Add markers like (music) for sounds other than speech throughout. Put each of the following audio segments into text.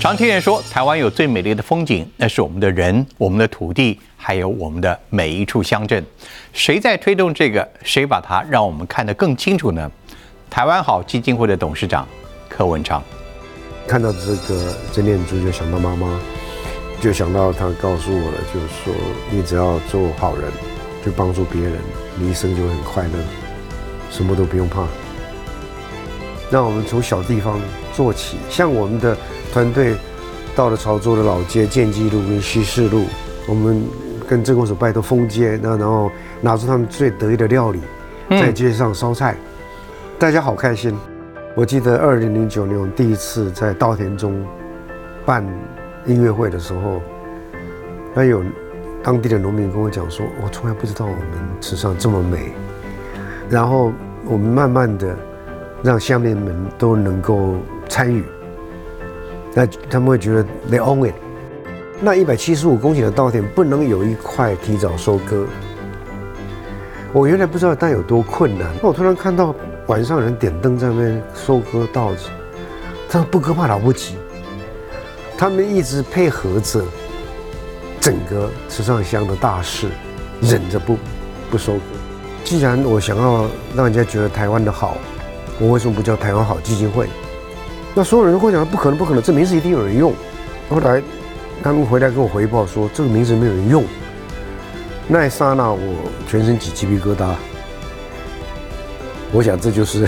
常听人说，台湾有最美丽的风景，那是我们的人、我们的土地，还有我们的每一处乡镇。谁在推动这个？谁把它让我们看得更清楚呢？台湾好基金会的董事长柯文昌，看到这个真念珠就想到妈妈，就想到他告诉我的，就是说你只要做好人，去帮助别人，你一生就很快乐，什么都不用怕。让我们从小地方做起，像我们的团队到了潮州的老街建基路跟西市路，我们跟政工所拜托封街，那然后拿出他们最得意的料理，在街上烧菜，大家好开心。我记得二零零九年我们第一次在稻田中办音乐会的时候，那有当地的农民跟我讲说，我从来不知道我们池上这么美。然后我们慢慢的。让下面们都能够参与，那他们会觉得 they own it。那一百七十五公顷的稻田不能有一块提早收割。我原来不知道但有多困难。我突然看到晚上人点灯在那边收割稻子，他说不割怕来不及，他们一直配合着整个池上乡的大事，忍着不不收割。既然我想要让人家觉得台湾的好。我为什么不叫台湾好基金会？那所有人都会讲不可能，不可能，这名字一定有人用。后来他们回来跟我回报说，这个名字没有人用。那一刹那，我全身起鸡皮疙瘩。我想这就是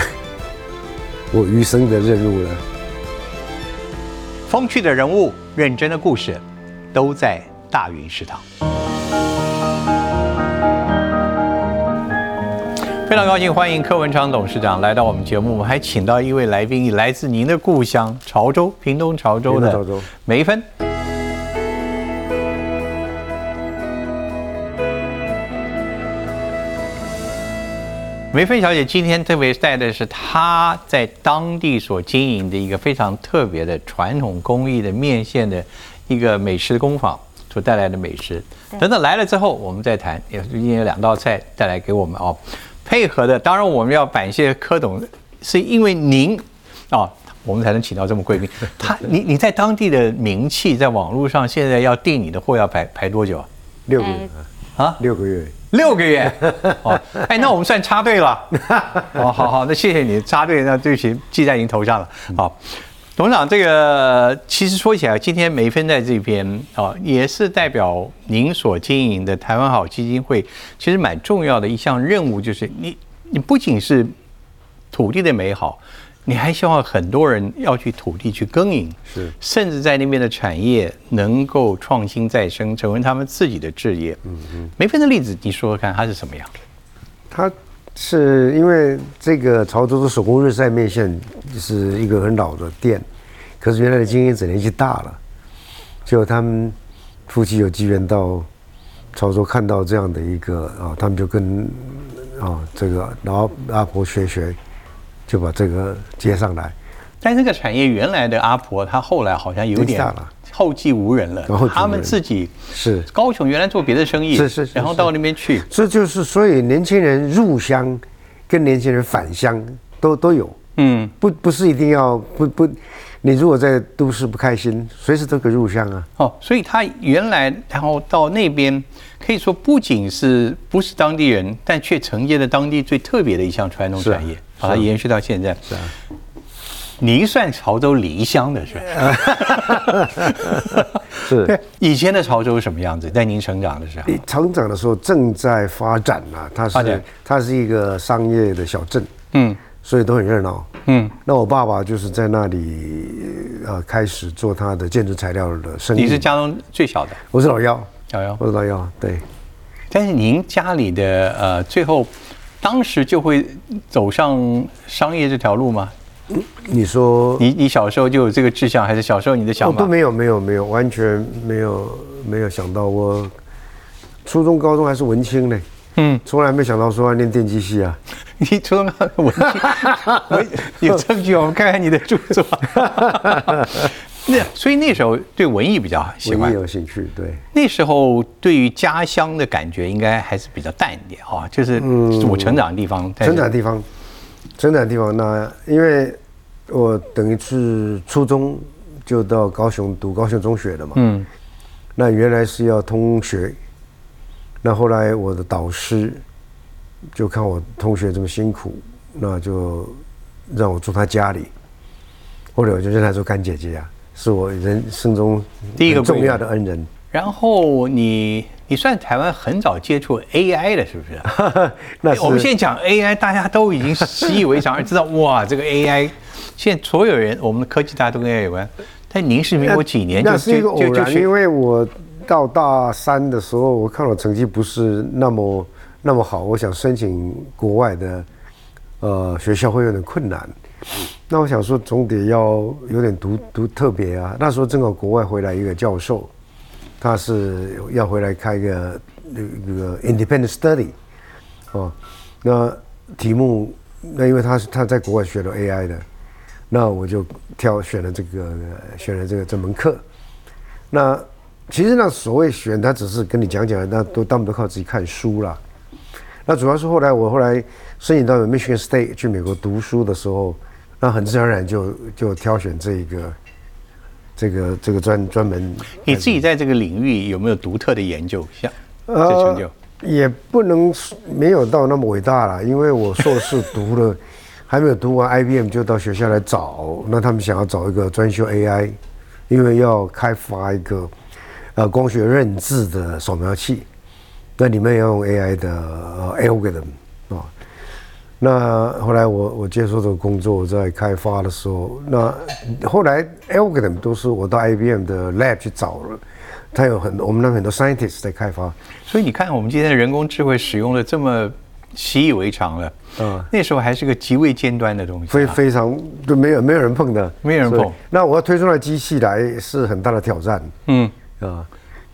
(laughs) 我余生的任务了。风趣的人物，认真的故事，都在大云食堂。非常高兴，欢迎柯文昌董事长来到我们节目。我们还请到一位来宾，来自您的故乡潮州，屏东潮州的梅芬。梅芬小姐今天特别带的是她在当地所经营的一个非常特别的传统工艺的面线的一个美食工坊所带来的美食。等等来了之后，我们再谈。也今天有两道菜带来给我们哦。配合的，当然我们要感谢柯董，是因为您啊，我们才能请到这么贵宾。(laughs) 他，你你在当地的名气，在网络上现在要订你的货要排排多久啊？六个月啊？六个月？六个月？(laughs) 哦，哎，那我们算插队了。哦，好好，那谢谢你插队，那对不起，记在您头上了。好。董事长，这个其实说起来，今天梅芬在这边啊，也是代表您所经营的台湾好基金会，其实蛮重要的一项任务，就是你你不仅是土地的美好，你还希望很多人要去土地去耕耘，是，甚至在那边的产业能够创新再生，成为他们自己的置业。嗯嗯，梅芬的例子，你说说看，它是什么样？他。是因为这个潮州的手工日晒面线是一个很老的店，可是原来的经营者年纪大了，就他们夫妻有机缘到潮州看到这样的一个啊，他们就跟啊这个老阿婆学学，就把这个接上来。但这个产业原来的阿婆，她后来好像有点了。后继无人了，他们自己是。高雄原来做别的生意，是是，然后到那边去，这就是所以年轻人入乡，跟年轻人返乡都都有，嗯，不不是一定要不不，你如果在都市不开心，随时都可以入乡啊。哦，所以他原来然后到那边，可以说不仅是不是当地人，但却承接了当地最特别的一项传统产业，把它延续到现在。是啊。您算潮州离乡的是吧？(laughs) 是。对，以前的潮州是什么样子？在您成长的时候，成长的时候正在发展啊，它是它是一个商业的小镇，嗯，所以都很热闹，嗯。那我爸爸就是在那里呃开始做他的建筑材料的生意。你是家中最小的？我是老幺，老幺，我是老幺，对。但是您家里的呃最后，当时就会走上商业这条路吗？你说你你小时候就有这个志向，还是小时候你的想法都没有没有没有完全没有没有想到我初中高中还是文青呢，嗯，从来没想到说要念电机系啊。(laughs) 你初中高中文青，(laughs) 有证据我们看看你的著作。(laughs) 那所以那时候对文艺比较喜欢，有兴趣。对，那时候对于家乡的感觉应该还是比较淡一点啊，就是我成长的地方，成长的地方。生产地方那，因为我等于是初中就到高雄读高雄中学的嘛。嗯。那原来是要通学，那后来我的导师就看我同学这么辛苦，那就让我住他家里。后来我就认他做干姐姐啊，是我人生中第一个重要的恩人。然后你你算台湾很早接触 AI 的，是不是？(laughs) 那我们现在讲 AI，大家都已经习以为常，(laughs) 而知道哇，这个 AI，现在所有人我们的科技大家都跟 AI 有关。但您是民国几年就就就就因为我到大三的时候，我看我成绩不是那么那么好，我想申请国外的呃学校会有点困难。那我想说总得要有点独独特别啊。那时候正好国外回来一个教授。他是要回来开一个那个 independent study，哦，那题目那因为他是他在国外学了 AI 的，那我就挑选了这个选了这个这门课。那其实那所谓选，他只是跟你讲讲，那都当不都靠自己看书啦。那主要是后来我后来申请到 Michigan State 去美国读书的时候，那很自然而然就就挑选这一个。这个这个专专门，你自己在这个领域有没有独特的研究？像这成就也不能没有到那么伟大了，因为我硕士读了，(laughs) 还没有读完 IBM 就到学校来找，那他们想要找一个专修 AI，因为要开发一个呃光学认字的扫描器，那里面要用 AI 的 algorithm 啊。那后来我我接受这个工作，在开发的时候，那后来 algorithm 都是我到 IBM 的 lab 去找了，他有很多我们那很多 scientists 在开发，所以你看我们今天的人工智慧使用的这么习以为常了，嗯，那时候还是个极为尖端的东西，非非常就没有没有人碰的，没有人碰。那我要推出来机器来是很大的挑战，嗯。啊，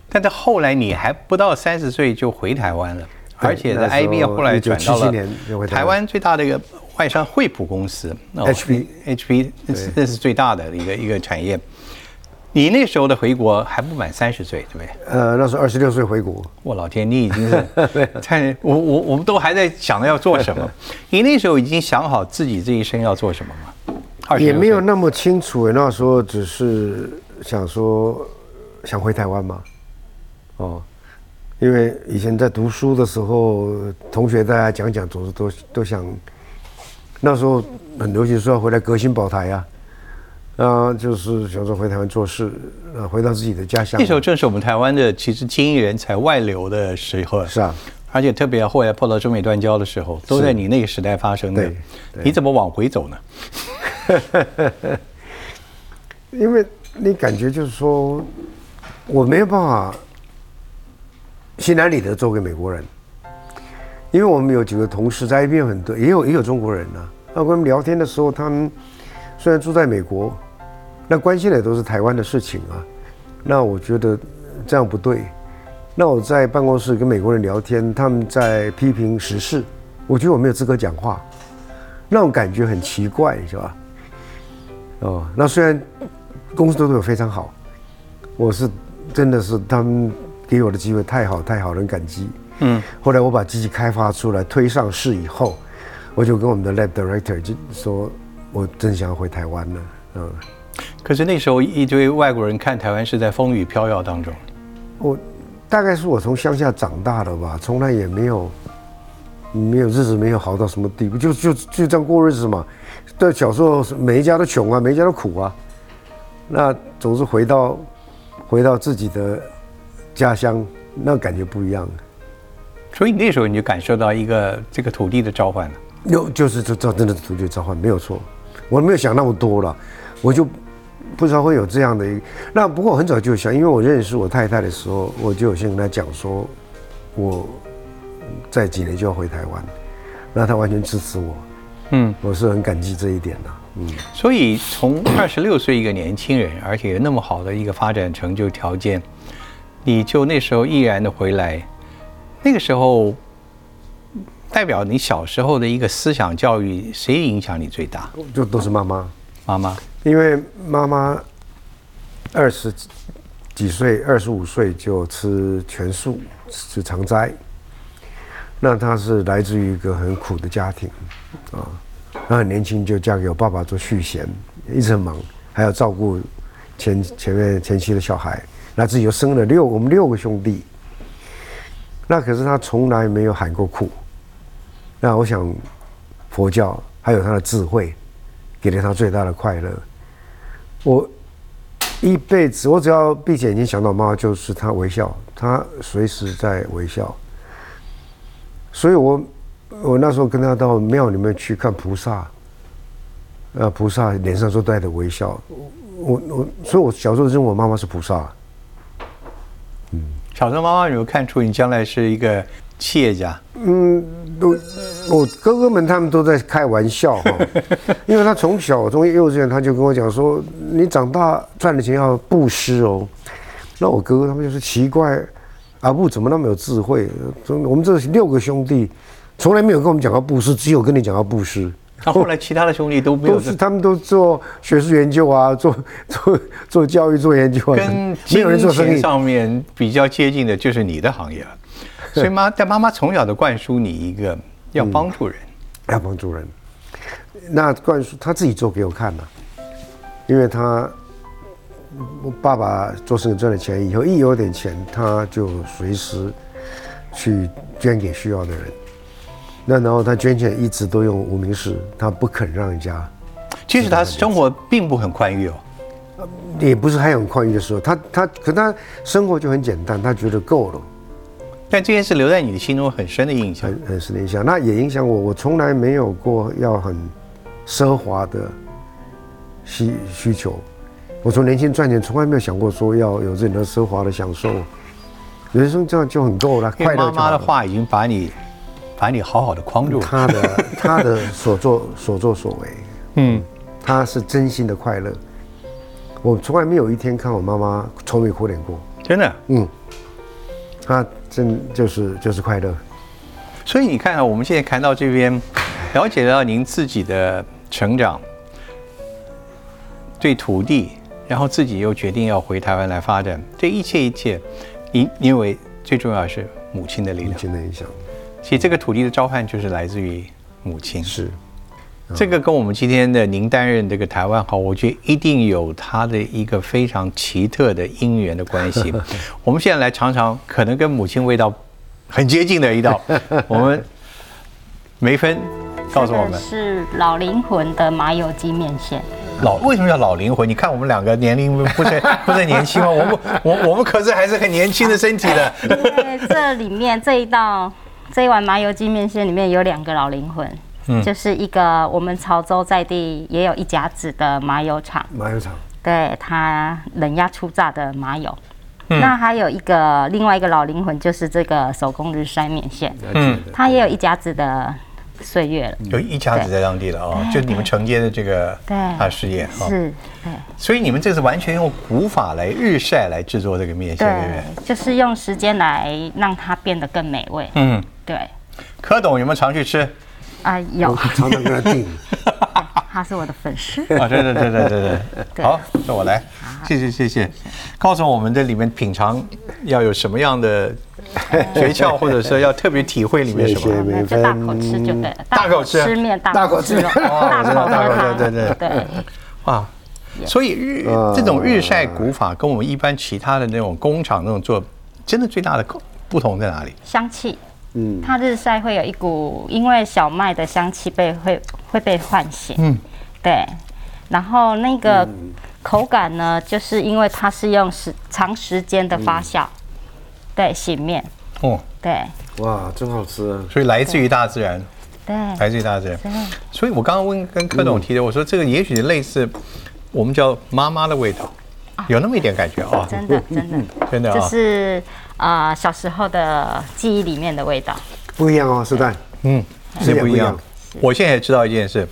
但是后来你还不到三十岁就回台湾了。而且在 IBM 后来转到了台湾最大的一个外商惠普公司，HP，HP 那是最大的一个一个产业。你那时候的回国还不满三十岁，对不对？呃，那时候二十六岁回国。我老天，你已经是 (laughs) 太我我我们都还在想着要做什么。(laughs) 你那时候已经想好自己这一生要做什么吗？也没有那么清楚，那时候只是想说想回台湾嘛，哦。因为以前在读书的时候，同学大家讲讲，总是都都想，那时候很流行说要回来革新保台啊，啊，就是想说回台湾做事，呃，回到自己的家乡。那时候正是我们台湾的其实精英人才外流的时候，是啊，而且特别后来碰到中美断交的时候，都在你那个时代发生的。你怎么往回走呢？(laughs) 因为你感觉就是说，我没有办法。心安理得做给美国人，因为我们有几个同事在那边很多，也有也有中国人呐。那跟他们聊天的时候，他们虽然住在美国，那关心的都是台湾的事情啊。那我觉得这样不对。那我在办公室跟美国人聊天，他们在批评时事，我觉得我没有资格讲话，那种感觉很奇怪，是吧？哦，那虽然公司都对我非常好，我是真的是他们。给我的机会太好太好，很感激。嗯，后来我把机器开发出来推上市以后，我就跟我们的 lab director 就说，我真想要回台湾了。嗯，可是那时候一堆外国人看台湾是在风雨飘摇当中。我大概是我从乡下长大的吧，从来也没有没有日子没有好到什么地步，就就就这样过日子嘛。对，小时候每一家都穷啊，每一家都苦啊。那总是回到回到自己的。家乡那感觉不一样，所以那时候你就感受到一个这个土地的召唤了。有就是这这真的是土地召唤，没有错。我没有想那么多了，我就不知道会有这样的一个。那不过我很早就想，因为我认识我太太的时候，我就有先跟她讲说，我在几年就要回台湾，那她完全支持我。嗯，我是很感激这一点的。嗯，所以从二十六岁一个年轻人，而且那么好的一个发展成就条件。你就那时候毅然的回来，那个时候代表你小时候的一个思想教育，谁影响你最大？就都是妈妈，妈妈，因为妈妈二十几岁、二十五岁就吃全素，吃常斋。那她是来自于一个很苦的家庭啊，她很年轻就嫁给我爸爸做续弦，一直很忙，还要照顾前前面前妻的小孩，那自己又生了六我们六个兄弟。那可是他从来没有喊过苦。那我想，佛教还有他的智慧，给了他最大的快乐。我一辈子，我只要闭着眼睛想到妈妈，就是她微笑，她随时在微笑。所以我我那时候跟他到庙里面去看菩萨，呃，菩萨脸上都带着微笑。我我，所以我小时候认为我妈妈是菩萨。嗯，小时候妈妈有没有看出你将来是一个企业家？嗯，都我哥哥们他们都在开玩笑哈，(laughs) 因为他从小从幼稚园他就跟我讲说，你长大赚的钱要布施哦。那我哥哥他们就是奇怪。阿布怎么那么有智慧？我们这六个兄弟，从来没有跟我们讲过布施，只有跟你讲过布施。那后来其他的兄弟都没有，他们都做学术研究啊，做做做教育、做研究啊。跟金钱上面比较接近的就是你的行业了。(laughs) 所以妈，但妈妈从小的灌输你一个要帮助人，要帮助人。那灌输他自己做给我看嘛，因为他。我爸爸做生意赚了钱以后，一有点钱，他就随时去捐给需要的人。那然后他捐钱一直都用无名氏，他不肯让人家。其实他生活并不很宽裕哦，也不是还很宽裕的时候，他他可他生活就很简单，他觉得够了。但这件事留在你的心中很深的印象，很很深的印象。那也影响我，我从来没有过要很奢华的需需求。我从年轻赚钱，从来没有想过说要有这样的奢华的享受，人生这样就很够了。快乐。妈妈的话已经把你，把你好好的框住。他的 (laughs) 他的所作所作所为，嗯，他是真心的快乐。我从来没有一天看我妈妈愁眉苦脸过，真的。嗯，他真就是就是快乐。所以你看，我们现在看到这边，了解到您自己的成长，对土地。然后自己又决定要回台湾来发展，这一切一切，因因为最重要是母亲的力量，母亲的影响。其实这个土地的召唤就是来自于母亲。是，这个跟我们今天的您担任这个台湾好，我觉得一定有它的一个非常奇特的因缘的关系。(laughs) 我们现在来尝尝，可能跟母亲味道很接近的一道，(laughs) 我们梅芬告诉我们是老灵魂的麻油鸡面线。老为什么叫老灵魂？你看我们两个年龄不是 (laughs) 不是年轻吗？我们我我们可是还是很年轻的身体的。因为这里面这一道这一碗麻油鸡面线里面有两个老灵魂，嗯，就是一个我们潮州在地也有一家子的麻油厂，麻油厂，对它冷压出榨的麻油。那还有一个另外一个老灵魂就是这个手工日晒面线，嗯，它也有一家子的。岁月了，有一家子在当地了哦，就你们承接的这个对。啊事业哈是，对，所以你们这是完全用古法来日晒来制作这个面线，对不对？就是用时间来让它变得更美味。嗯，对。柯董有没有常去吃？啊，有，常常跟他订。(laughs) 他是我的粉丝啊！对对对对对对，好，那我来，谢谢谢谢，告诉我们这里面品尝要有什么样的 (laughs) 诀窍，或者说要特别体会里面什么？就大口吃就对了，大口吃吃面，大口吃肉，大口大口，对对对对，哇！所以日这种日晒古法跟我们一般其他的那种工厂那种做，真的最大的不同在哪里？香气。嗯，它日晒会有一股，因为小麦的香气被会会被唤醒。嗯，对。然后那个口感呢，就是因为它是用时长时间的发酵，对，醒面。哦，对。哇，真好吃。所以来自于大自然。对，来自于大自然。所以我刚刚问跟柯总提的，我说这个也许类似我们叫妈妈的味道，有那么一点感觉啊。真的，真的，(laughs) 真的就是。啊，小时候的记忆里面的味道不一样哦，是蛋，嗯，是不一样。我现在也知道一件事，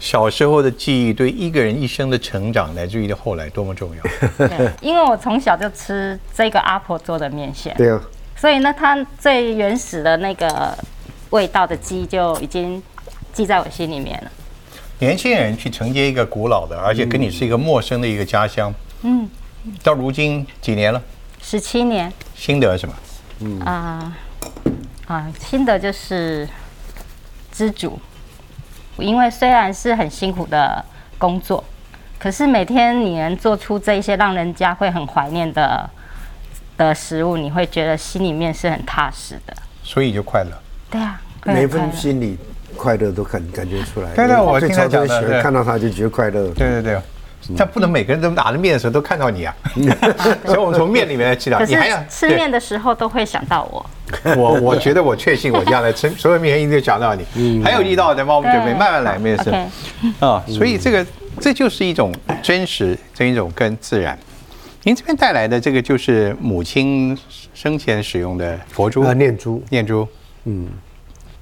小时候的记忆对一个人一生的成长，乃至于后来多么重要。(laughs) 对，因为我从小就吃这个阿婆做的面线，对啊，所以呢，它最原始的那个味道的记忆就已经记在我心里面了。年轻人去承接一个古老的，而且跟你是一个陌生的一个家乡，嗯，到如今几年了？十七年。心得什么？嗯啊啊，心得就是知足，因为虽然是很辛苦的工作，可是每天你能做出这一些让人家会很怀念的的食物，你会觉得心里面是很踏实的。所以就快乐。对啊，每份心里快乐都感感觉出来。对对，我听他讲的，看到他就觉得快乐。对对对。但不能每个人都拿着面的时候都看到你啊，(laughs) 所以我们从面里面来知道。你还要吃面的时候都会想到我。我我觉得我确信我将来吃所有面一定想到你。还有一道在帮我们准备，慢慢来面试。啊，所以这个这就是一种真实，这一种跟自然。您这边带来的这个就是母亲生前使用的佛珠啊，念珠，念珠。嗯，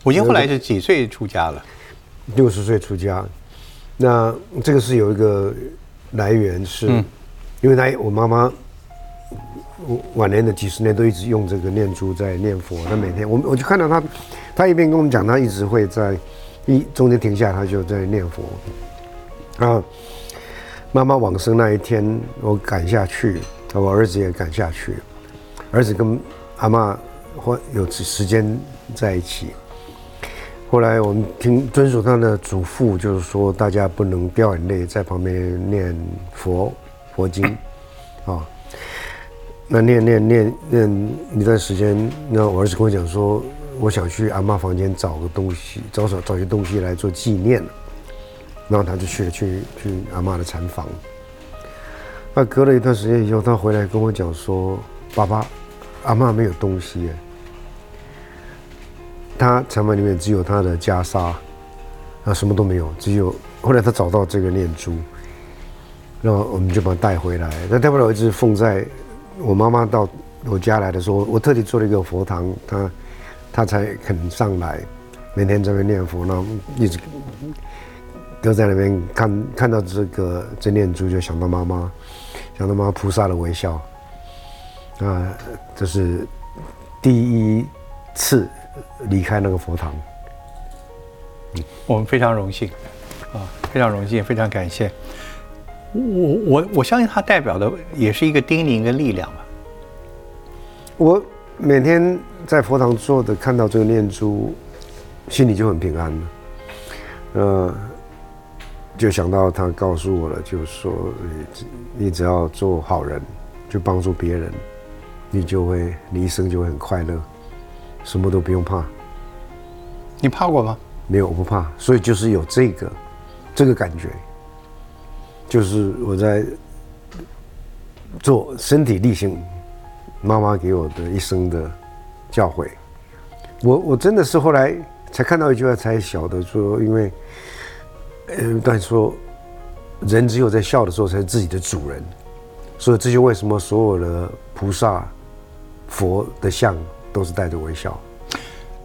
母亲后来是几岁出家了？六十岁出家。那这个是有一个。来源是，因为他我妈妈晚年的几十年都一直用这个念珠在念佛。他每天，我我就看到他，他一边跟我们讲，他一直会在一中间停下，他就在念佛。啊，妈妈往生那一天，我赶下去，我儿子也赶下去，儿子跟阿妈或有时间在一起。后来我们听遵守他的嘱咐，就是说大家不能掉眼泪，在旁边念佛佛经，(coughs) 啊，那念念念念一段时间，那我儿子跟我讲说，我想去阿妈房间找个东西，找找找些东西来做纪念，然后他就去了去去阿妈的禅房。那隔了一段时间以后，他回来跟我讲说，爸爸，阿妈没有东西。他城门里面只有他的袈裟，啊，什么都没有，只有后来他找到这个念珠，然后我们就把它带回来。那带回来一直放在我妈妈到我家来的时候，我特地做了一个佛堂，他他才肯上来，每天在那边念佛，然后一直都在那边看看到这个这念珠，就想到妈妈，想到妈妈菩萨的微笑，啊，这是第一次。离开那个佛堂，嗯我们非常荣幸，啊，非常荣幸，非常感谢。我我我相信它代表的也是一个叮咛跟力量吧。我每天在佛堂坐的，看到这个念珠，心里就很平安了。呃，就想到他告诉我了，就说，你你只要做好人，就帮助别人，你就会，你一生就会很快乐。什么都不用怕，你怕过吗？没有，我不怕。所以就是有这个，这个感觉，就是我在做身体力行，妈妈给我的一生的教诲。我我真的是后来才看到一句话，才晓得说，因为呃，但说人只有在笑的时候才是自己的主人，所以这就为什么所有的菩萨、佛的像。都是带着微笑。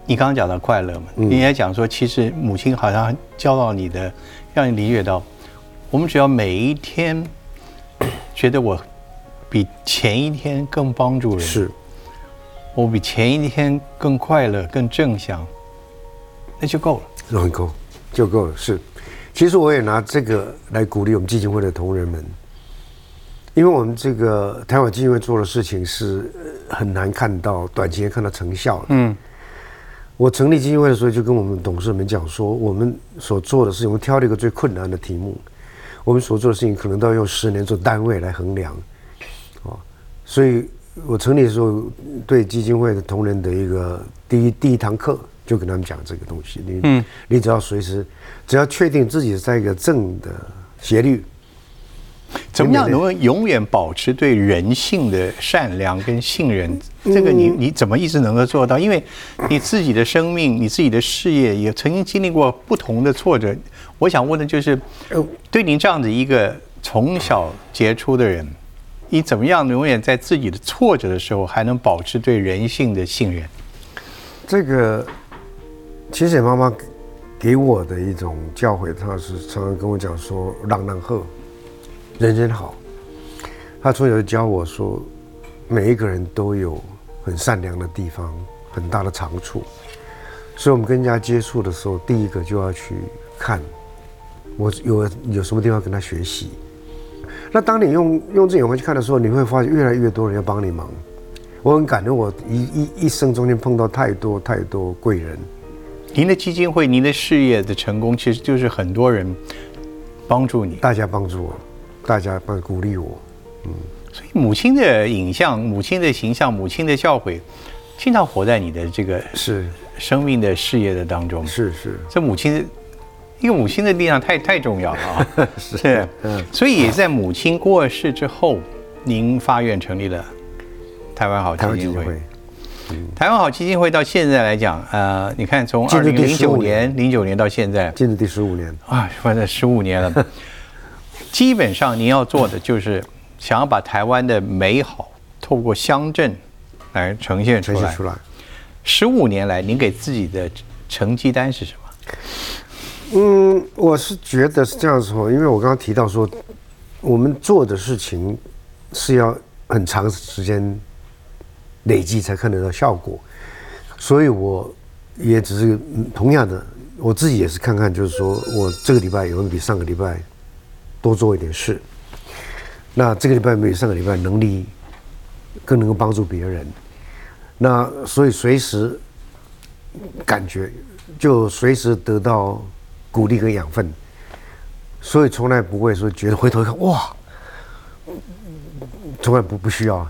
你刚刚讲到快乐嘛，你也讲说，其实母亲好像教到你的，让你理解到，我们只要每一天觉得我比前一天更帮助人，是，我比前一天更快乐、更正向，那就够了，很够，就够了。是，其实我也拿这个来鼓励我们基金会的同仁们。因为我们这个台湾基金会做的事情是很难看到短期内看到成效的。嗯，我成立基金会的时候就跟我们董事们讲说，我们所做的事情，我们挑了一个最困难的题目，我们所做的事情可能都要用十年做单位来衡量。哦，所以我成立的时候对基金会的同仁的一个第一第一堂课就跟他们讲这个东西。你嗯，你只要随时只要确定自己在一个正的斜率。怎么样能够永远保持对人性的善良跟信任？这个你你怎么一直能够做到？因为你自己的生命、你自己的事业也曾经经历过不同的挫折。我想问的就是，对您这样子一个从小杰出的人，你怎么样永远在自己的挫折的时候还能保持对人性的信任？这个其实妈妈给我的一种教诲，她是常常跟我讲说：“让让鹤。”人人好，他从小就教我说，每一个人都有很善良的地方，很大的长处。所以，我们跟人家接触的时候，第一个就要去看，我有有什么地方跟他学习。那当你用用这眼光去看的时候，你会发现越来越多人要帮你忙。我很感恩，我一一一生中间碰到太多太多贵人。您的基金会，您的事业的成功，其实就是很多人帮助你，大家帮助我。大家帮鼓励我。嗯所以母亲的影像、母亲的形象、母亲的教诲，经常活在你的这个是生命的事业的当中。是是，这母亲的一个母亲的力量太太重要了啊！(laughs) 是，嗯，所以在母亲过世之后，您发愿成立了台湾好基金会。台湾好基金会到现在来讲，呃，你看从二零零九年零九年到现在，进入第十五年啊，反正十五年了。基本上您要做的就是想要把台湾的美好透过乡镇来呈现出来。出来。十五年来，您给自己的成绩单是什么？嗯，我是觉得是这样说，因为我刚刚提到说，我们做的事情是要很长时间。累积才看得到效果，所以我也只是同样的，我自己也是看看，就是说我这个礼拜有没有比上个礼拜多做一点事。那这个礼拜比上个礼拜能力更能够帮助别人，那所以随时感觉就随时得到鼓励跟养分，所以从来不会说觉得回头看哇，从来不不需要。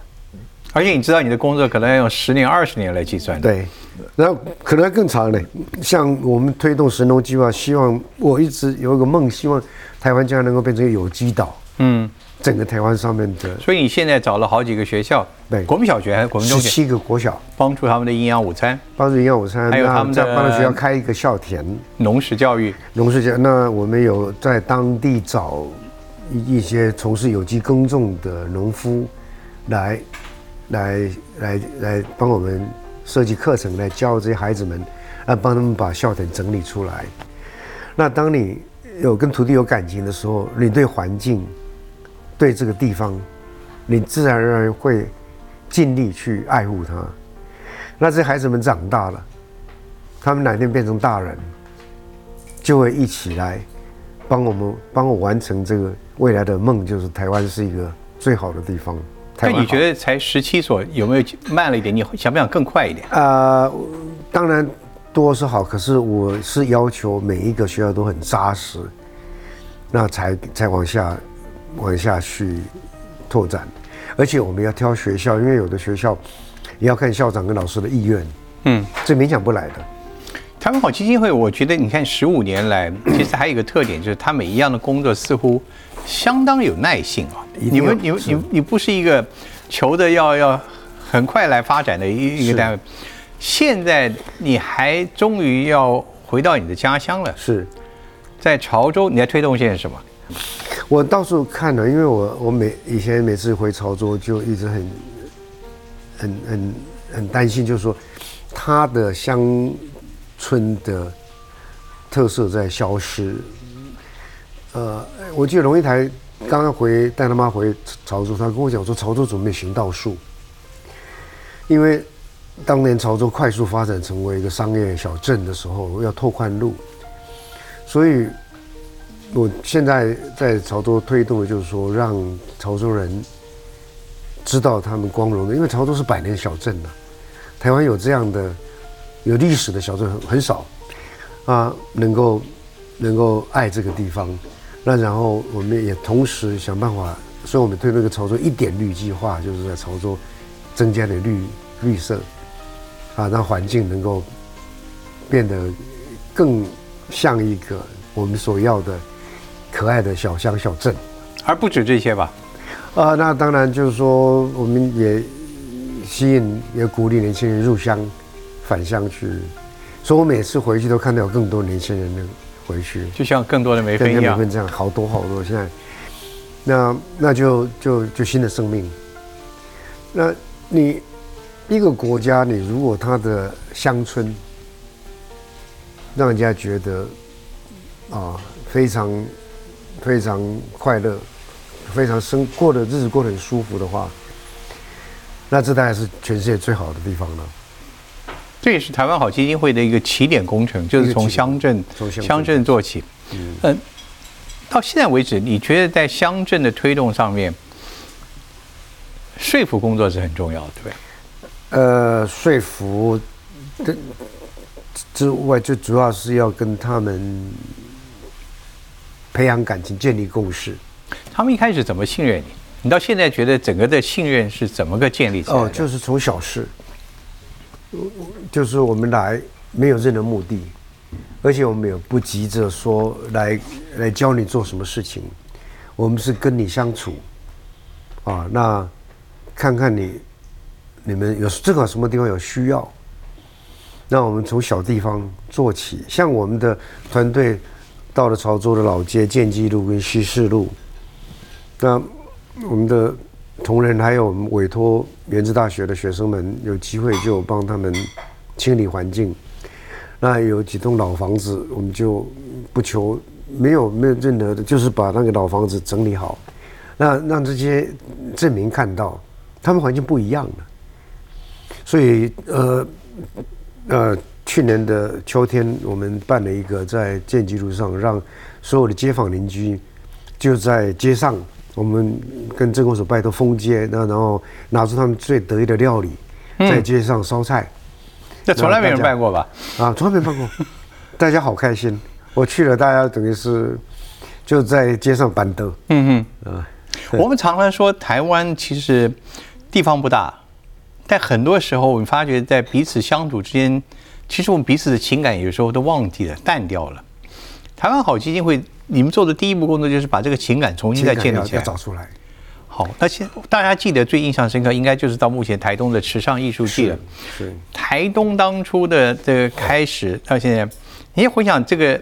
而且你知道，你的工作可能要用十年、二十年来计算。对，然后可能更长的。像我们推动神农计划，希望我一直有一个梦，希望台湾将来能够变成一个有机岛。嗯，整个台湾上面的。所以你现在找了好几个学校，对，国民小学还是国民中学？七个国小，帮助他们的营养午餐，帮助营养午餐。还有他们在帮助学校开一个校田，农食教育，农食教。那我们有在当地找一一些从事有机耕种的农夫来。来来来，帮我们设计课程，来教这些孩子们，来帮他们把校田整理出来。那当你有跟徒弟有感情的时候，你对环境、对这个地方，你自然而然会尽力去爱护它。那这些孩子们长大了，他们哪天变成大人，就会一起来帮我们，帮我完成这个未来的梦，就是台湾是一个最好的地方。那你觉得才十七所有没有慢了一点？你想不想更快一点？呃，当然多是好，可是我是要求每一个学校都很扎实，那才才往下往下去拓展。而且我们要挑学校，因为有的学校也要看校长跟老师的意愿。嗯，这勉强不来的。台湾好基金会，我觉得你看十五年来，其实还有一个特点，就是他每一样的工作似乎。相当有耐性啊！你们、你、你、你不是一个求的要要很快来发展的一一个单位。现在你还终于要回到你的家乡了。是，在潮州，你在推动些什么？我到处看了，因为我我每以前每次回潮州就一直很很很很担心，就是说他的乡村的特色在消失。呃，我记得龙应台刚刚回带他妈回潮州，他跟我讲说，潮州准备行道树，因为当年潮州快速发展成为一个商业小镇的时候，要拓宽路，所以我现在在潮州推动的就是说，让潮州人知道他们光荣的，因为潮州是百年小镇呐，台湾有这样的有历史的小镇很很少啊，能够能够爱这个地方。那然后我们也同时想办法，所以我们对那个潮州一点绿计划，就是在潮州增加点绿绿色，啊，让环境能够变得更像一个我们所要的可爱的小乡小镇，而不止这些吧？啊，那当然就是说，我们也吸引也鼓励年轻人入乡返乡去，所以我每次回去都看到有更多年轻人的。回去就像更多的梅芬一样，这样好多好多。现在，那那就就就新的生命。那你一个国家，你如果它的乡村让人家觉得啊非常非常快乐，非常生过的日子过得很舒服的话，那这当然是全世界最好的地方了。这也是台湾好基金会的一个起点工程，就是从乡镇乡镇做起。嗯，到现在为止，你觉得在乡镇的推动上面，说服工作是很重要的，对？呃，说服的之外，最主要是要跟他们培养感情，建立共识。他们一开始怎么信任你？你到现在觉得整个的信任是怎么个建立起来的？哦，就是从小事，就是我们来没有任何目的，而且我们也不急着说来来教你做什么事情，我们是跟你相处，啊，那看看你你们有正好什么地方有需要，那我们从小地方做起，像我们的团队到了潮州的老街建基路跟西市路，那我们的同仁还有我们委托原治大学的学生们有机会就帮他们清理环境。那有几栋老房子，我们就不求没有没有任何的，就是把那个老房子整理好，那让这些证明看到，他们环境不一样了。所以呃呃，去年的秋天，我们办了一个在建基路上，让所有的街坊邻居就在街上。我们跟镇公所拜托封街，那然后拿出他们最得意的料理，在街上烧菜。这从来没人办过吧？啊，从来没办过，大家好开心。我去了，大家等于是就在街上板凳。嗯嗯，啊，我们常常说台湾其实地方不大，但很多时候我们发觉在彼此相处之间，其实我们彼此的情感有时候都忘记了、淡掉了。台湾好基金会。你们做的第一步工作就是把这个情感重新再建立起来，找出来。好，那现大家记得最印象深刻，应该就是到目前台东的池上艺术季了。是台东当初的这个开始到现在，你回想这个，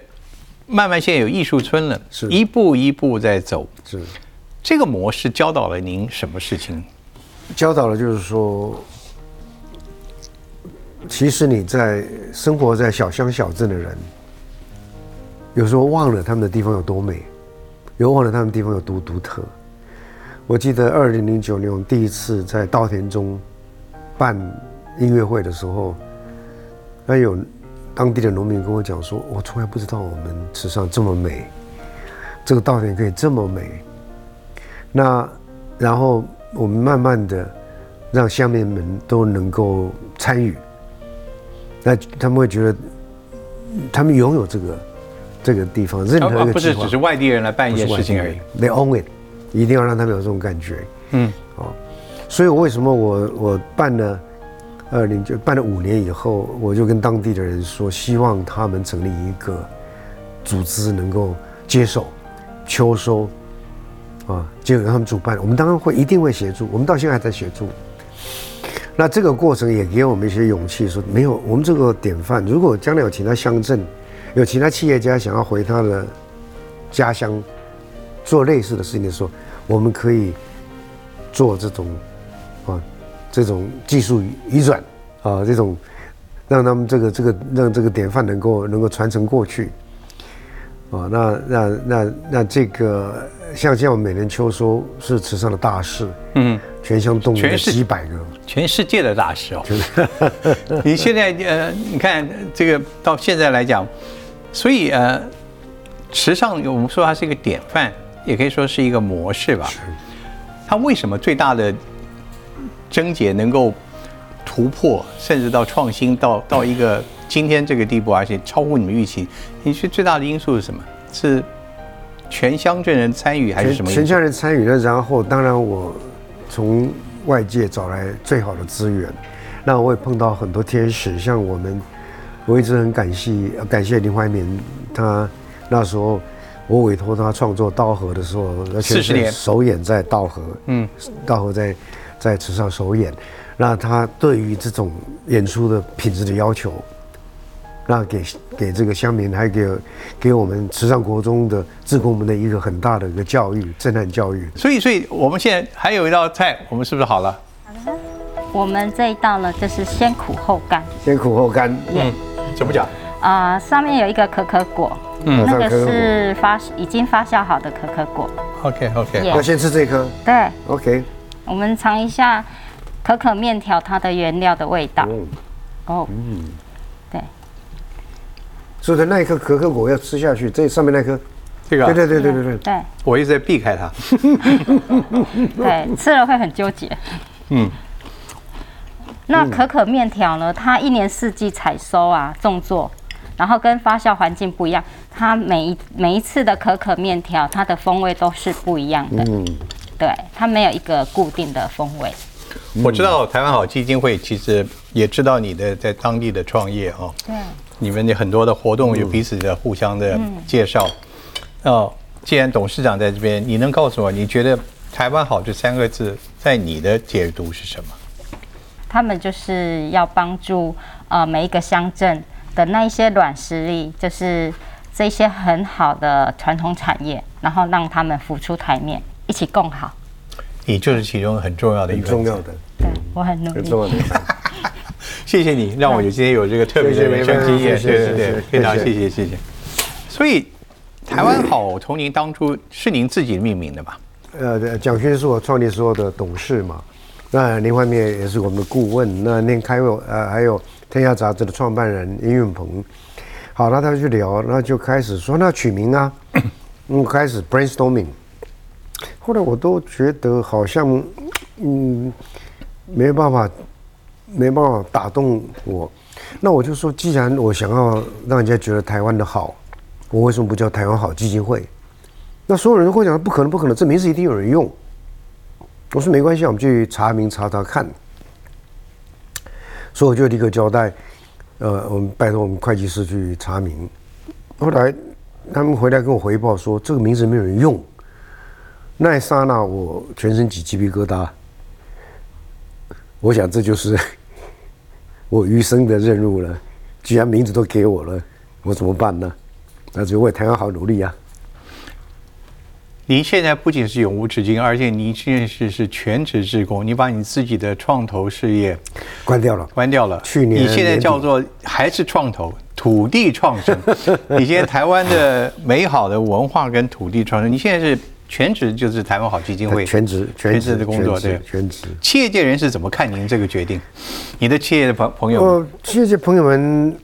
慢慢现在有艺术村了，是一步一步在走。是这个模式教导了您什么事情？教导了就是说，其实你在生活在小乡小镇的人。有时候忘了他们的地方有多美，又忘了他们地方有多独特。我记得二零零九年我第一次在稻田中办音乐会的时候，那有当地的农民跟我讲说：“我从来不知道我们池上这么美，这个稻田可以这么美。”那然后我们慢慢的让乡民们都能够参与，那他们会觉得他们拥有这个。这个地方任何一个不是只是外地人来办一件事情而已，They own it，一定要让他们有这种感觉。嗯，哦，所以我为什么我我办了二零就办了五年以后，我就跟当地的人说，希望他们成立一个组织，能够接手秋收啊，就由他们主办。我们当然会一定会协助，我们到现在还在协助。那这个过程也给我们一些勇气，说没有我们这个典范，如果将来有其他乡镇。有其他企业家想要回他的家乡做类似的事情的时候，我们可以做这种啊这种技术移转啊这种让他们这个这个让这个典范能够能够传承过去啊那那那那这个像像我们每年秋收是池上的大事，嗯，全乡动员几百个，全世界的大事哦。(laughs) 你现在呃，你看这个到现在来讲。所以呃，时尚我们说它是一个典范，也可以说是一个模式吧。它为什么最大的症结能够突破，甚至到创新，到到一个今天这个地步，而且超乎你们预期？你觉得最大的因素是什么？是全乡镇人参与，还是什么？全乡人参与了，然后当然我从外界找来最好的资源，那我也碰到很多天使，像我们。我一直很感谢感谢林怀民，他那时候我委托他创作《道河》的时候，四十年首演在道河，嗯，道河在在池上首演，那他对于这种演出的品质的要求，那给给这个乡民，还给给我们池上国中的志工们的一个很大的一个教育，震撼教育。所以，所以我们现在还有一道菜，我们是不是好了？好了，我们这一道呢，就是先苦后甘。先苦后甘，嗯。怎么讲？啊，上面有一个可可果，嗯，那个是发已经发酵好的可可果。OK OK，要先吃这颗。对，OK。我们尝一下可可面条它的原料的味道。哦，嗯，对。所以的那一颗可可果要吃下去，这上面那颗，这个，对对对对对对。对，我一直在避开它。(laughs) 对，吃了会很纠结。嗯。那可可面条呢？它一年四季采收啊，种作，然后跟发酵环境不一样，它每一每一次的可可面条，它的风味都是不一样的。嗯，对，它没有一个固定的风味。我知道台湾好基金会其实也知道你的在当地的创业哦。对。你们的很多的活动有彼此的互相的介绍。哦，既然董事长在这边，你能告诉我，你觉得台湾好这三个字在你的解读是什么？他们就是要帮助呃每一个乡镇的那一些软实力，就是这些很好的传统产业，然后让他们浮出台面，一起共好。你就是其中很重要的一个重要的，对我很努力。(laughs) 谢谢你，让我有今天有这个特别的人生经验，对对对，非常谢谢谢谢。所以台湾好从您当初是您自己命名的吧？呃，蒋勋是我创立时候的董事嘛。那另外面也是我们的顾问，那那开会呃还有天下杂志的创办人殷运鹏，好，那他就去聊，那就开始说那取名啊，(coughs) 嗯，开始 brainstorming，后来我都觉得好像嗯没办法没办法打动我，那我就说既然我想要让人家觉得台湾的好，我为什么不叫台湾好基金会？那所有人都会讲不可能不可能，这名字一定有人用。我说没关系，我们去查明查查看。所以我就立刻交代，呃，我们拜托我们会计师去查明。后来他们回来跟我回报说，这个名字没有人用。那一刹那，我全身起鸡皮疙瘩。我想这就是 (laughs) 我余生的任务了。既然名字都给我了，我怎么办呢？那就为台湾好努力啊！您现在不仅是永无止境，而且您现在是是全职职工。你把你自己的创投事业关掉了，关掉了。去年你现在叫做还是创投土地创生。(laughs) 你现在台湾的美好的文化跟土地创生，你现在是全职就是台湾好基金会全职全职的工作，对全职。企业界人士怎么看您这个决定？你的企业的朋朋友，企业界朋友们，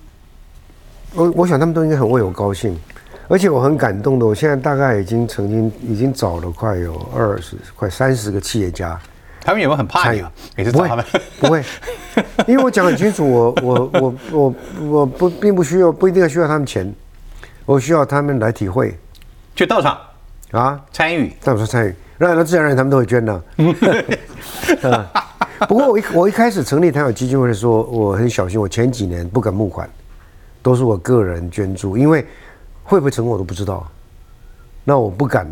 我我想他们都应该很为我高兴。而且我很感动的，我现在大概已经曾经已经找了快有二十快三十个企业家，他们有没有很怕你啊？也是找他们。不会，因为我讲很清楚，我我我我我不并不需要不一定要需要他们钱，我需要他们来体会，去到场。啊？参与，到场参与，那那自然而然他们都会捐的。(laughs) 不过我一我一开始成立台湾基金会的时候，我很小心，我前几年不敢募款，都是我个人捐助，因为。会不会成功我都不知道，那我不敢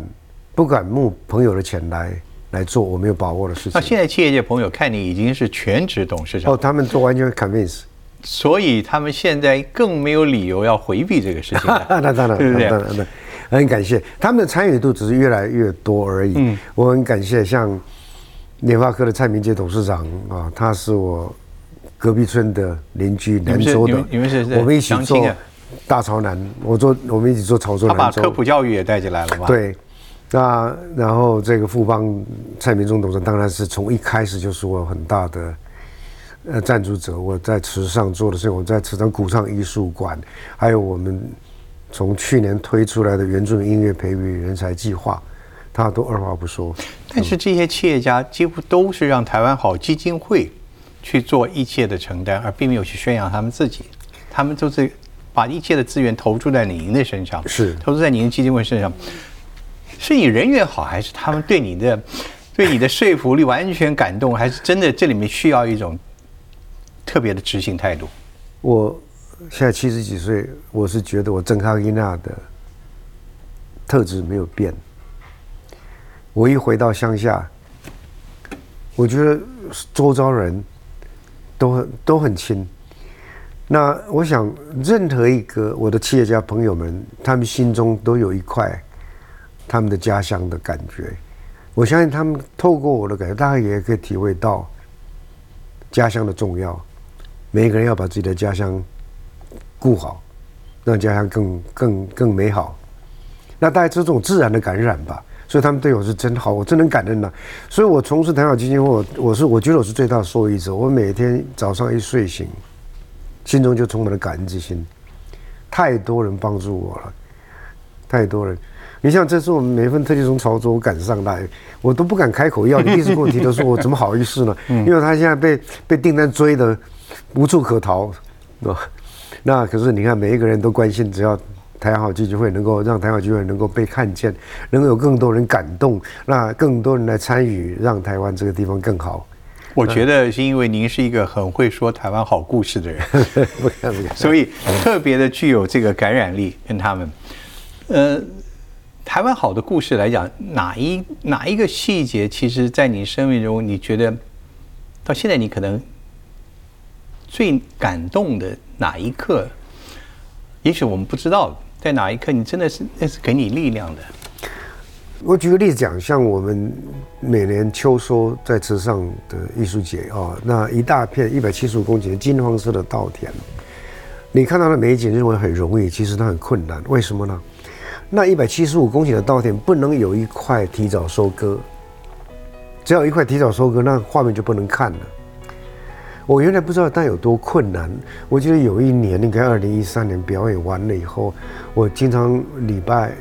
不敢募朋友的钱来来做我没有把握的事情。那现在企业界朋友看你已经是全职董事长哦，他们都完全 convince，所以他们现在更没有理由要回避这个事情。(laughs) 那当然，对不对？很感谢他们的参与度只是越来越多而已。嗯，我很感谢像联发科的蔡明杰董事长啊，他是我隔壁村的邻居，南州的，你们是我们一起做。大潮南，我做我们一起做潮州。他把科普教育也带进来了吧？对，那然后这个富邦蔡明忠董事长当然是从一开始就是我很大的呃赞助者。我在池上做的是我在池上古唱艺术馆，还有我们从去年推出来的原住民音乐培育人才计划，他都二话不说。但是这些企业家几乎都是让台湾好基金会去做一切的承担，而并没有去宣扬他们自己，他们都是。把一切的资源投注在您的身上，是投注在您的基金会身上，是你人缘好，还是他们对你的对你的说服力完全感动，还是真的这里面需要一种特别的执行态度？我现在七十几岁，我是觉得我郑康一娜的特质没有变。我一回到乡下，我觉得周遭人都很都很亲。那我想，任何一个我的企业家朋友们，他们心中都有一块他们的家乡的感觉。我相信他们透过我的感觉，大家也可以体会到家乡的重要。每一个人要把自己的家乡顾好，让家乡更更更美好。那大概这种自然的感染吧。所以他们对我是真好，我真能感恩呐。所以我从事台好基金会，我我是我觉得我是最大的受益者。我每天早上一睡醒。心中就充满了感恩之心，太多人帮助我了，太多人。你像这次我们每份特地从潮州赶上来，我都不敢开口要。你第一次跟我提的时候，我怎么好意思呢？(laughs) 因为他现在被被订单追的无处可逃，是吧？那可是你看，每一个人都关心，只要台湾好基金会能够让台湾好基金会能够被看见，能够有更多人感动，那更多人来参与，让台湾这个地方更好。我觉得是因为您是一个很会说台湾好故事的人，(laughs) 不敢不敢。所以特别的具有这个感染力，跟他们，呃，台湾好的故事来讲，哪一哪一个细节，其实在你生命中，你觉得到现在你可能最感动的哪一刻？也许我们不知道，在哪一刻你真的是那是给你力量的。我举个例子讲，像我们每年秋收在池上的艺术节啊，那一大片一百七十五公顷的金黄色的稻田，你看到的美景认为很容易，其实它很困难。为什么呢？那一百七十五公顷的稻田不能有一块提早收割，只要一块提早收割，那画面就不能看了。我原来不知道它有多困难。我记得有一年，应该二零一三年表演完了以后，我经常礼拜。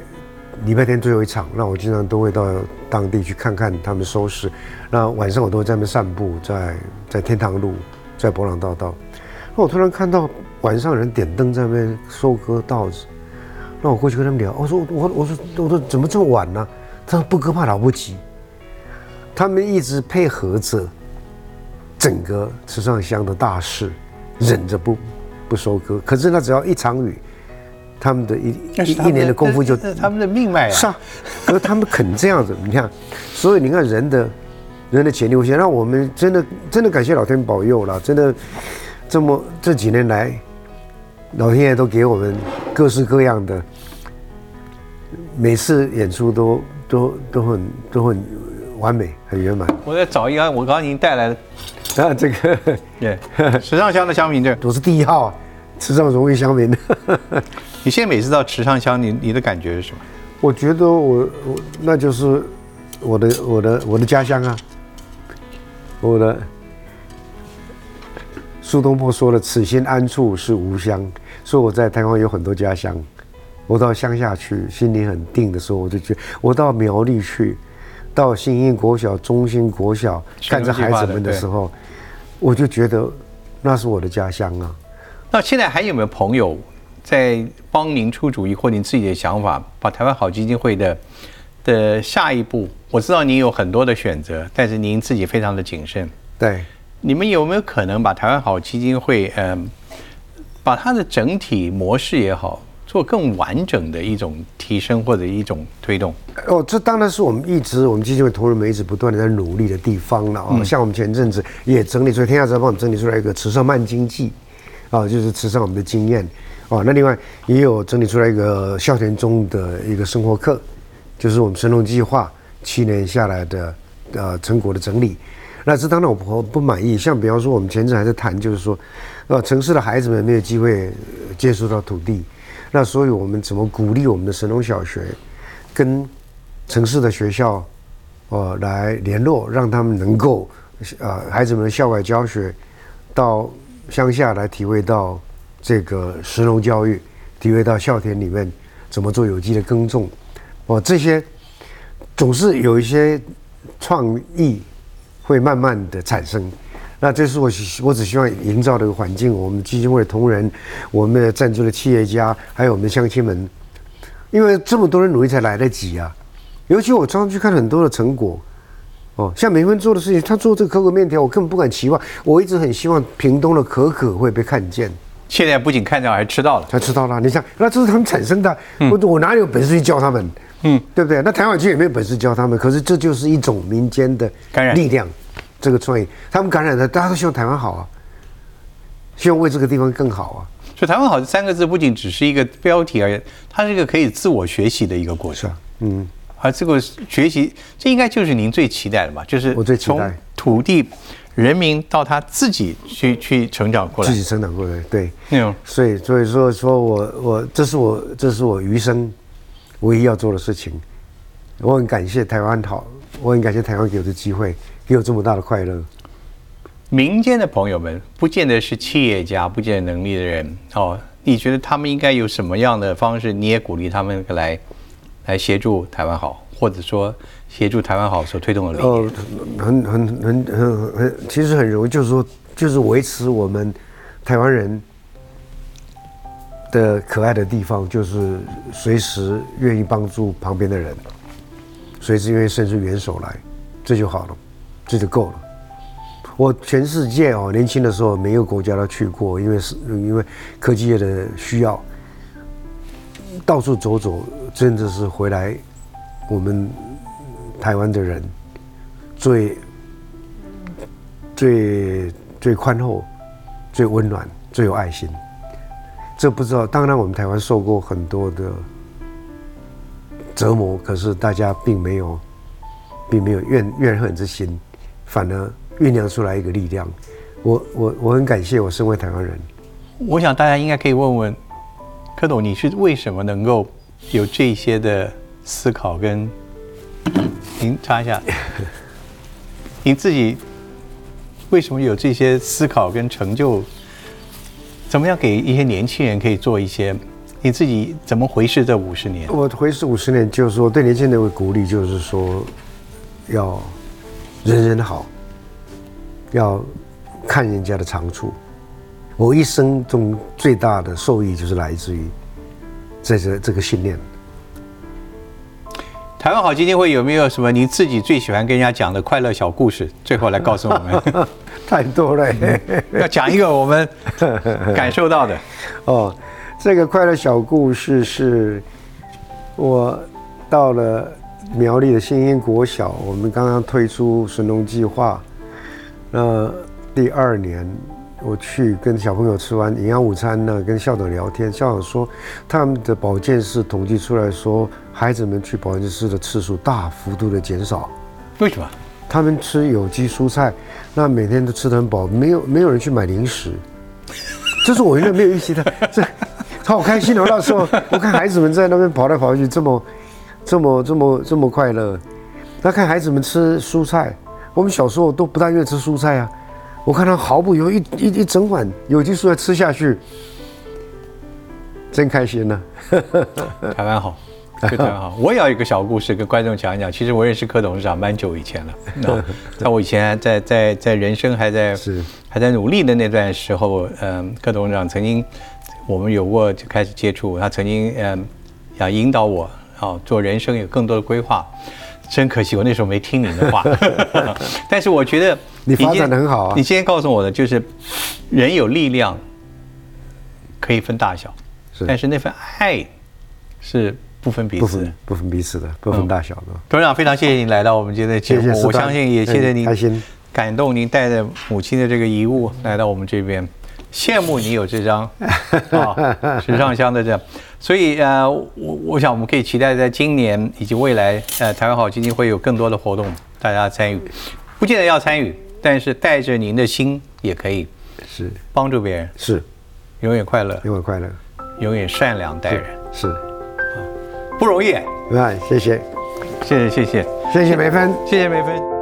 礼拜天最后一场，那我经常都会到当地去看看他们收拾。那晚上我都会在那边散步，在在天堂路，在博朗道道。那我突然看到晚上人点灯在那边收割稻子，那我过去跟他们聊，我说我我说我说怎么这么晚呢？他说不割怕来不及。他们一直配合着整个池上乡的大事，忍着不不收割。可是那只要一场雨。他们的一一一年的功夫就他们的命脉啊，是啊，可是他们肯这样子，(laughs) 你看，所以你看人的，人的潜力无限。那我们真的真的感谢老天保佑了，真的这么这几年来，老天爷都给我们各式各样的，每次演出都都都很都很完美，很圆满。我在找一个，我刚刚已经带来了啊，(laughs) 这个 (laughs) 对，时尚香的香品，这我是第一号，时尚荣誉香茗。你现在每次到池上乡，你你的感觉是什么？我觉得我我那就是我的我的我的家乡啊，我的苏东坡说了“此心安处是吾乡”，说我在台湾有很多家乡。我到乡下去，心里很定的时候，我就觉得我到苗栗去，到新英国小、中心国小看着孩子们的时候，我就觉得那是我的家乡啊。那现在还有没有朋友？在帮您出主意或您自己的想法，把台湾好基金会的的下一步，我知道您有很多的选择，但是您自己非常的谨慎。对，你们有没有可能把台湾好基金会，嗯，把它的整体模式也好，做更完整的一种提升或者一种推动？哦，这当然是我们一直我们基金会同仁们一直不断的在努力的地方了啊。像我们前阵子也整理出来，天下之邦帮我们整理出来一个慈善慢经济，啊，就是慈善我们的经验。哦，那另外也有整理出来一个校田中的一个生活课，就是我们神农计划七年下来的呃成果的整理。那这当然我不不满意，像比方说我们前阵还在谈，就是说，呃，城市的孩子们没有机会接触到土地，那所以我们怎么鼓励我们的神农小学跟城市的学校，呃，来联络，让他们能够呃孩子们的校外教学到乡下来体会到。这个石农教育，体会到校田里面怎么做有机的耕种，哦，这些总是有一些创意会慢慢的产生。那这是我我只希望营造这个环境，我们基金会同仁，我们的赞助的企业家，还有我们的乡亲们，因为这么多人努力才来得及啊。尤其我常常去看很多的成果，哦，像美芬做的事情，他做这个可可面条，我根本不敢期望。我一直很希望屏东的可可会被看见。现在不仅看到，还吃到了，还吃到了。你想，那这是他们产生的，我我哪有本事去教他们？嗯，对不对？那台湾区也没有本事教他们。可是这就是一种民间的感染力量，这个创意，他们感染的，大家都希望台湾好啊，希望为这个地方更好啊。所以“台湾好”这三个字不仅只是一个标题而已，它是一个可以自我学习的一个过程。嗯，而这个学习，这应该就是您最期待的吧？就是我最期待土地。人民到他自己去去成长过来，自己成长过来，对，所以所以说说我我这是我这是我余生唯一要做的事情。我很感谢台湾好，我很感谢台湾给我的机会，给我这么大的快乐。民间的朋友们不见得是企业家，不见得能力的人哦。你觉得他们应该有什么样的方式？你也鼓励他们来来协助台湾好，或者说？协助台湾好所推动的理念，很很很很很，其实很容易，就是说，就是维持我们台湾人的可爱的地方，就是随时愿意帮助旁边的人，随时愿意伸出援手来，这就好了，这就够了。我全世界哦，年轻的时候每一个国家都去过，因为是因为科技业的需要，到处走走，真的是回来我们台湾的人最最最宽厚、最温暖、最有爱心。这不知道，当然我们台湾受过很多的折磨，可是大家并没有，并没有怨怨恨之心，反而。酝酿出来一个力量，我我我很感谢我身为台湾人。我想大家应该可以问问柯董，你是为什么能够有这些的思考？跟您查一下，(laughs) 您自己为什么有这些思考跟成就？怎么样给一些年轻人可以做一些？你自己怎么回视？这五十年，我回视五十年，就是说对年轻人的鼓励，就是说要人人好。要看人家的长处，我一生中最大的受益就是来自于这个这个信念。台湾好基金会有没有什么您自己最喜欢跟人家讲的快乐小故事？最后来告诉我们。(laughs) 太多了，(laughs) 要讲一个我们感受到的。(laughs) 哦，这个快乐小故事是我到了苗栗的新英国小，我们刚刚推出神农计划。那第二年，我去跟小朋友吃完营养午餐呢，跟校长聊天，校长说他们的保健室统计出来说，孩子们去保健室的次数大幅度的减少。为什么？他们吃有机蔬菜，那每天都吃得很饱，没有没有人去买零食。(laughs) 这是我原来没有预期的，(laughs) 这好开心哦。那时候我看孩子们在那边跑来跑去，这么这么这么这么快乐。那看孩子们吃蔬菜。我们小时候都不大愿意吃蔬菜啊，我看他毫不犹豫一一整碗有机蔬菜吃下去，真开心呢。(laughs) 台湾好，台湾好。我也有一个小故事跟观众讲一讲。其实我认识柯董事长蛮久以前了，(laughs) 那在我以前在在在人生还在还在努力的那段时候，嗯，柯董事长曾经我们有过就开始接触，他曾经嗯要引导我啊做人生有更多的规划。真可惜，我那时候没听您的话。(laughs) 但是我觉得你发展的很好啊。你今天告诉我的就是，人有力量可以分大小，但是那份爱是不分彼此、不分彼此的、不分大小的。董事长，非常谢谢您来到我们今天的节目，我相信也谢谢您开心。感动您带着母亲的这个遗物来到我们这边。羡慕你有这张 (laughs) 啊时尚箱的这。样，所以呃，我我想我们可以期待在今年以及未来，呃，台湾好基金会有更多的活动，大家参与，不见得要参与，但是带着您的心也可以是。帮助别人，是。永远快乐，永远快乐，永远善良待人，是不容易，啊谢谢，谢谢谢谢。谢谢梅芬，谢谢梅芬。